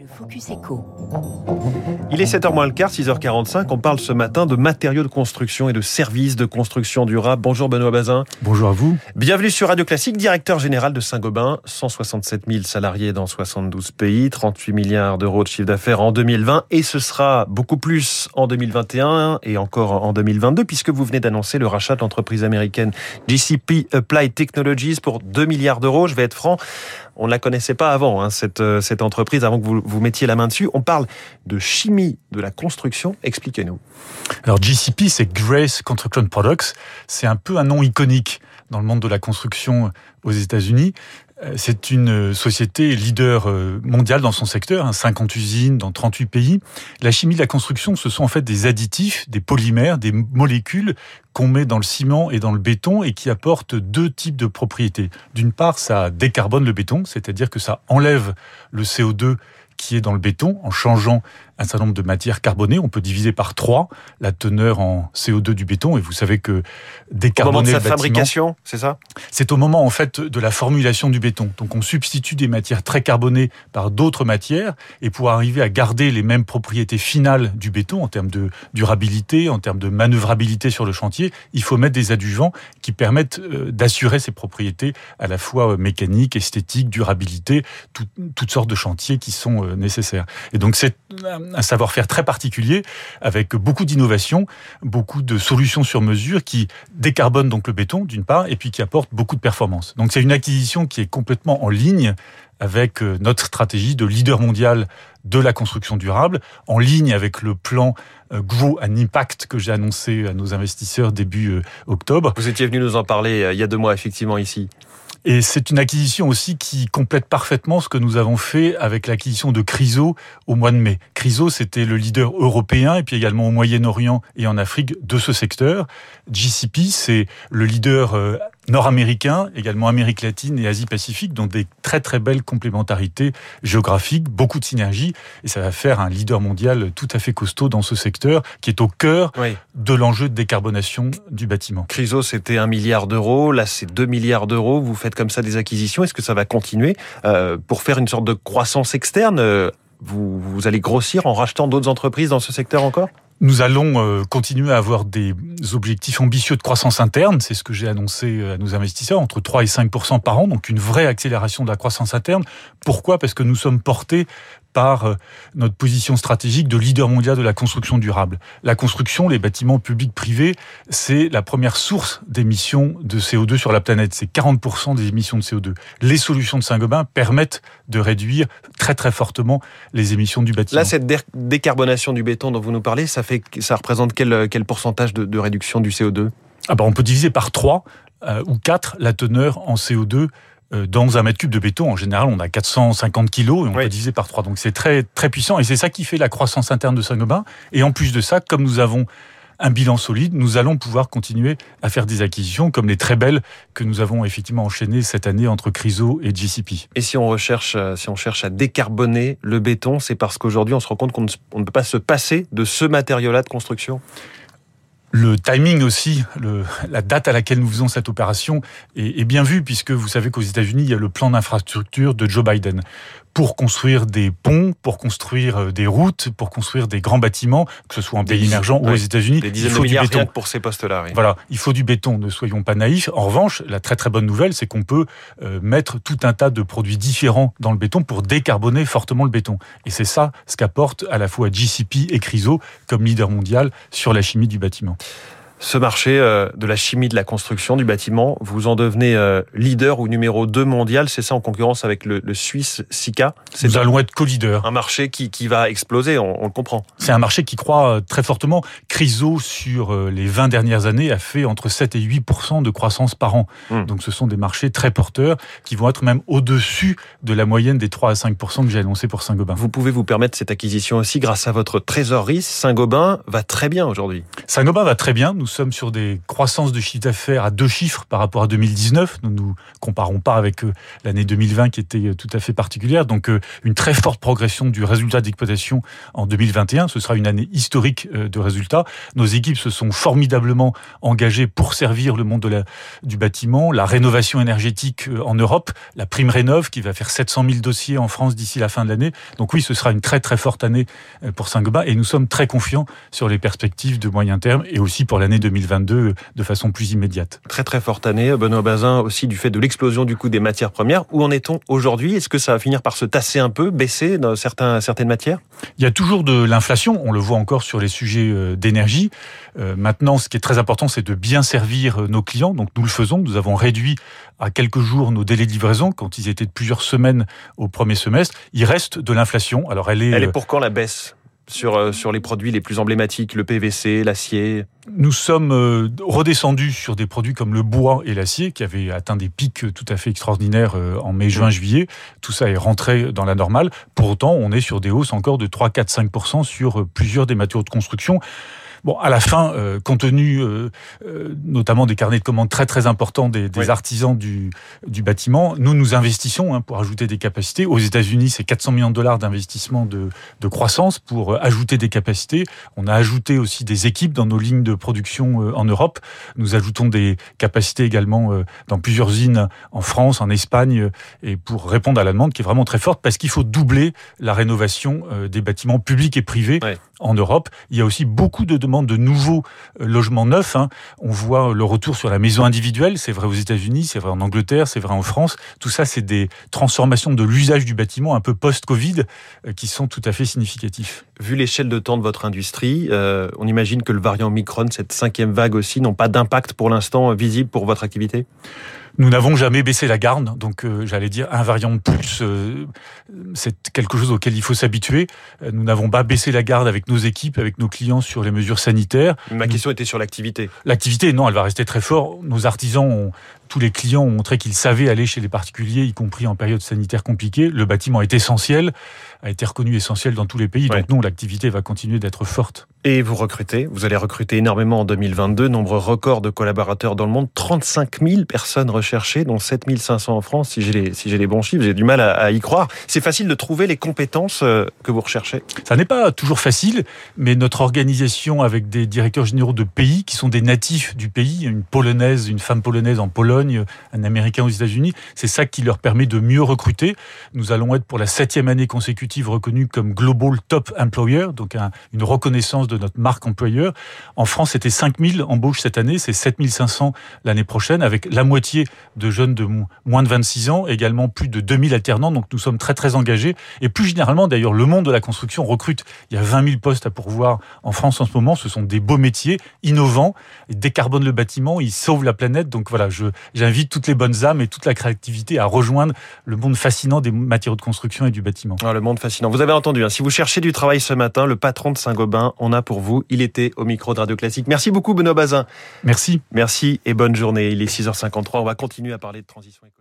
Le Focus Echo. Il est 7h moins le quart, 6h45. On parle ce matin de matériaux de construction et de services de construction durable. Bonjour Benoît Bazin. Bonjour à vous. Bienvenue sur Radio Classique, directeur général de Saint-Gobain. 167 000 salariés dans 72 pays, 38 milliards d'euros de chiffre d'affaires en 2020 et ce sera beaucoup plus en 2021 et encore en 2022 puisque vous venez d'annoncer le rachat de l'entreprise américaine GCP Applied Technologies pour 2 milliards d'euros. Je vais être franc, on ne la connaissait pas avant, hein, cette, euh, cette entreprise, avant que vous, vous mettiez la main dessus. On parle de chimie de la construction. Expliquez-nous. Alors GCP, c'est Grace Construction Products. C'est un peu un nom iconique dans le monde de la construction aux États-Unis. Euh, c'est une société leader euh, mondiale dans son secteur, 50 hein, usines dans 38 pays. La chimie de la construction, ce sont en fait des additifs, des polymères, des molécules qu'on met dans le ciment et dans le béton et qui apportent deux types de propriétés. D'une part, ça décarbone le béton, c'est-à-dire que ça enlève le CO2 qui est dans le béton en changeant un certain nombre de matières carbonées. On peut diviser par trois la teneur en CO2 du béton. Et vous savez que décarboner au moment de sa fabrication, c'est ça? C'est au moment en fait de la formulation du béton. Donc on substitue des matières très carbonées par d'autres matières et pour arriver à garder les mêmes propriétés finales du béton en termes de durabilité, en termes de manœuvrabilité sur le chantier, il faut mettre des adjuvants qui permettent euh, d'assurer ces propriétés à la fois euh, mécaniques, esthétiques, durabilité, toutes sortes de chantiers qui sont euh, nécessaires. Et donc c'est un savoir-faire très particulier avec beaucoup d'innovations, beaucoup de solutions sur mesure qui décarbonent donc le béton d'une part et puis qui apportent beaucoup de performance. Donc c'est une acquisition qui est complètement en ligne avec euh, notre stratégie de leader mondial de la construction durable, en ligne avec le plan euh, Grow and Impact que j'ai annoncé à nos investisseurs début euh, octobre. Vous étiez venu nous en parler il y a deux mois effectivement ici. Et c'est une acquisition aussi qui complète parfaitement ce que nous avons fait avec l'acquisition de Chryso au mois de mai. Chryso, c'était le leader européen et puis également au Moyen-Orient et en Afrique de ce secteur. GCP, c'est le leader euh, nord-américain, également Amérique latine et Asie-Pacifique, dont des très très belles complémentarités géographiques, beaucoup de synergies, et ça va faire un leader mondial tout à fait costaud dans ce secteur, qui est au cœur oui. de l'enjeu de décarbonation du bâtiment. Chryso, c'était un milliard d'euros, là c'est 2 milliards d'euros, vous faites comme ça des acquisitions, est-ce que ça va continuer euh, pour faire une sorte de croissance externe euh, vous, vous allez grossir en rachetant d'autres entreprises dans ce secteur encore? Nous allons euh, continuer à avoir des objectifs ambitieux de croissance interne, c'est ce que j'ai annoncé à nos investisseurs, entre 3 et 5% par an, donc une vraie accélération de la croissance interne. Pourquoi? Parce que nous sommes portés par euh, notre position stratégique de leader mondial de la construction durable. La construction, les bâtiments publics privés, c'est la première source d'émissions de CO2 sur la planète. C'est 40% des émissions de CO2. Les solutions de Saint-Gobain permettent de réduire très très fortement les émissions du bâtiment. Là, cette décarbonation du béton dont vous nous parlez, ça, fait, ça représente quel, quel pourcentage de, de réduction du CO2 ah ben, On peut diviser par 3 euh, ou 4 la teneur en CO2 euh, dans un mètre cube de béton, en général, on a 450 kilos et on oui. peut diviser par 3. Donc c'est très très puissant et c'est ça qui fait la croissance interne de Saint-Gobain. Et en plus de ça, comme nous avons un bilan solide, nous allons pouvoir continuer à faire des acquisitions comme les très belles que nous avons effectivement enchaînées cette année entre Chryso et GCP. Et si on recherche, euh, si on cherche à décarboner le béton, c'est parce qu'aujourd'hui on se rend compte qu'on ne peut pas se passer de ce matériau-là de construction? Le timing aussi, le, la date à laquelle nous faisons cette opération est, est bien vue puisque vous savez qu'aux États-Unis, il y a le plan d'infrastructure de Joe Biden pour construire des ponts, pour construire des routes, pour construire des grands bâtiments, que ce soit en pays émergents ou aux États-Unis. Des dizaines de milliards de béton. pour ces postes-là. Oui. Voilà, il faut du béton, ne soyons pas naïfs. En revanche, la très très bonne nouvelle, c'est qu'on peut euh, mettre tout un tas de produits différents dans le béton pour décarboner fortement le béton. Et c'est ça ce qu'apporte à la fois GCP et Chryso comme leader mondial sur la chimie du bâtiment ce marché euh, de la chimie de la construction du bâtiment. Vous en devenez euh, leader ou numéro 2 mondial, c'est ça en concurrence avec le, le Suisse Sika Nous allons être co-leader. Un marché qui, qui va exploser, on, on le comprend. C'est un marché qui croît euh, très fortement. Chryso, sur les 20 dernières années, a fait entre 7 et 8% de croissance par an. Hum. Donc ce sont des marchés très porteurs qui vont être même au-dessus de la moyenne des 3 à 5% que j'ai annoncé pour Saint-Gobain. Vous pouvez vous permettre cette acquisition aussi grâce à votre trésorerie. Saint-Gobain va très bien aujourd'hui. Saint-Gobain va très bien. Nous sommes sur des croissances de chiffre d'affaires à deux chiffres par rapport à 2019. Nous nous comparons pas avec euh, l'année 2020 qui était euh, tout à fait particulière. Donc euh, une très forte progression du résultat d'exploitation en 2021. Ce sera une année historique de résultats. Nos équipes se sont formidablement engagées pour servir le monde du bâtiment, la rénovation énergétique en Europe, la prime rénov qui va faire 700 000 dossiers en France d'ici la fin de l'année. Donc oui, ce sera une très très forte année pour Saint-Gobain et nous sommes très confiants sur les perspectives de moyen terme et aussi pour l'année 2022 de façon plus immédiate. Très très forte année, Benoît Bazin, aussi du fait de l'explosion du coût des matières premières. Où en est-on aujourd'hui? Est-ce que ça va finir par se tasser un peu, baisser dans certains, certaines matières? Il y a toujours de l'inflation, on le voit encore sur les sujets euh, d'énergie. Euh, maintenant, ce qui est très important, c'est de bien servir euh, nos clients. Donc nous le faisons, nous avons réduit à quelques jours nos délais de livraison quand ils étaient de plusieurs semaines au premier semestre. Il reste de l'inflation. Alors elle est... Elle est pour quand la baisse? Sur, euh, sur les produits les plus emblématiques, le PVC, l'acier Nous sommes euh, redescendus sur des produits comme le bois et l'acier qui avaient atteint des pics tout à fait extraordinaires euh, en mai, juin, juillet. Tout ça est rentré dans la normale. Pour autant, on est sur des hausses encore de 3, 4, 5% sur plusieurs des matériaux de construction. Bon, à la fin, euh, compte tenu euh, euh, notamment des carnets de commandes très très importants des, des artisans du, du bâtiment, nous nous investissons hein, pour ajouter des capacités. Aux États-Unis, c'est 400 millions de dollars d'investissement de, de, croissance pour ajouter des capacités. On a ajouté aussi des équipes dans nos lignes de production en Europe. Nous ajoutons des capacités également dans plusieurs usines en France, en Espagne, et pour répondre à la demande qui est vraiment très forte, parce qu'il faut doubler la rénovation des bâtiments publics et privés en Europe. Il y a aussi beaucoup de demandes de nouveaux euh, logements neufs. Hein. On voit le retour sur la maison individuelle. C'est vrai aux États-Unis, c'est vrai en Angleterre, c'est vrai en France. Tout ça, c'est des transformations de l'usage du bâtiment un peu post-Covid euh, qui sont tout à fait significatifs. Vu l'échelle de temps de votre industrie, euh, on imagine que le variant Micron, cette cinquième vague aussi, n'ont pas d'impact pour l'instant visible pour votre activité? Nous n'avons jamais baissé la garde, donc euh, j'allais dire un variant de plus, euh, c'est quelque chose auquel il faut s'habituer. Euh, nous n'avons pas baissé la garde avec nos équipes, avec nos clients sur les mesures sanitaires. Ma question était sur l'activité. L'activité, non, elle va rester très fort. Nos artisans ont tous les clients ont montré qu'ils savaient aller chez les particuliers, y compris en période sanitaire compliquée. Le bâtiment est essentiel, a été reconnu essentiel dans tous les pays. Donc non, l'activité va continuer d'être forte. Et vous recrutez, vous allez recruter énormément en 2022, nombre record de collaborateurs dans le monde, 35 000 personnes recherchées, dont 7 500 en France, si j'ai les, si les bons chiffres, j'ai du mal à, y croire. C'est facile de trouver les compétences euh, que vous recherchez Ça n'est pas toujours facile, mais notre organisation avec des directeurs généraux de pays qui sont des natifs du pays, une polonaise, une femme polonaise en Pologne, un Américain aux États-Unis. C'est ça qui leur permet de mieux recruter. Nous allons être pour la septième année consécutive reconnus comme Global Top Employer, donc une reconnaissance de notre marque employeur. En France, c'était 5000 embauches cette année, c'est 7500 l'année prochaine, avec la moitié de jeunes de moins de 26 ans, également plus de 2000 alternants. Donc nous sommes très très engagés. Et plus généralement, d'ailleurs, le monde de la construction recrute. Il y a 20 000 postes à pourvoir en France en ce moment. Ce sont des beaux métiers, innovants, ils décarbonent le bâtiment, ils sauvent la planète. Donc voilà, j'invite toutes les bonnes âmes et toute la créativité à rejoindre le monde fascinant des matériaux de construction et du bâtiment. Ah, le monde fascinant. Vous avez entendu, hein, si vous cherchez du travail ce matin, le patron de Saint-Gobain, on a pour vous. Il était au micro de Radio Classique. Merci beaucoup, Benoît Bazin. Merci. Merci et bonne journée. Il est 6h53. On va continuer à parler de transition écologique.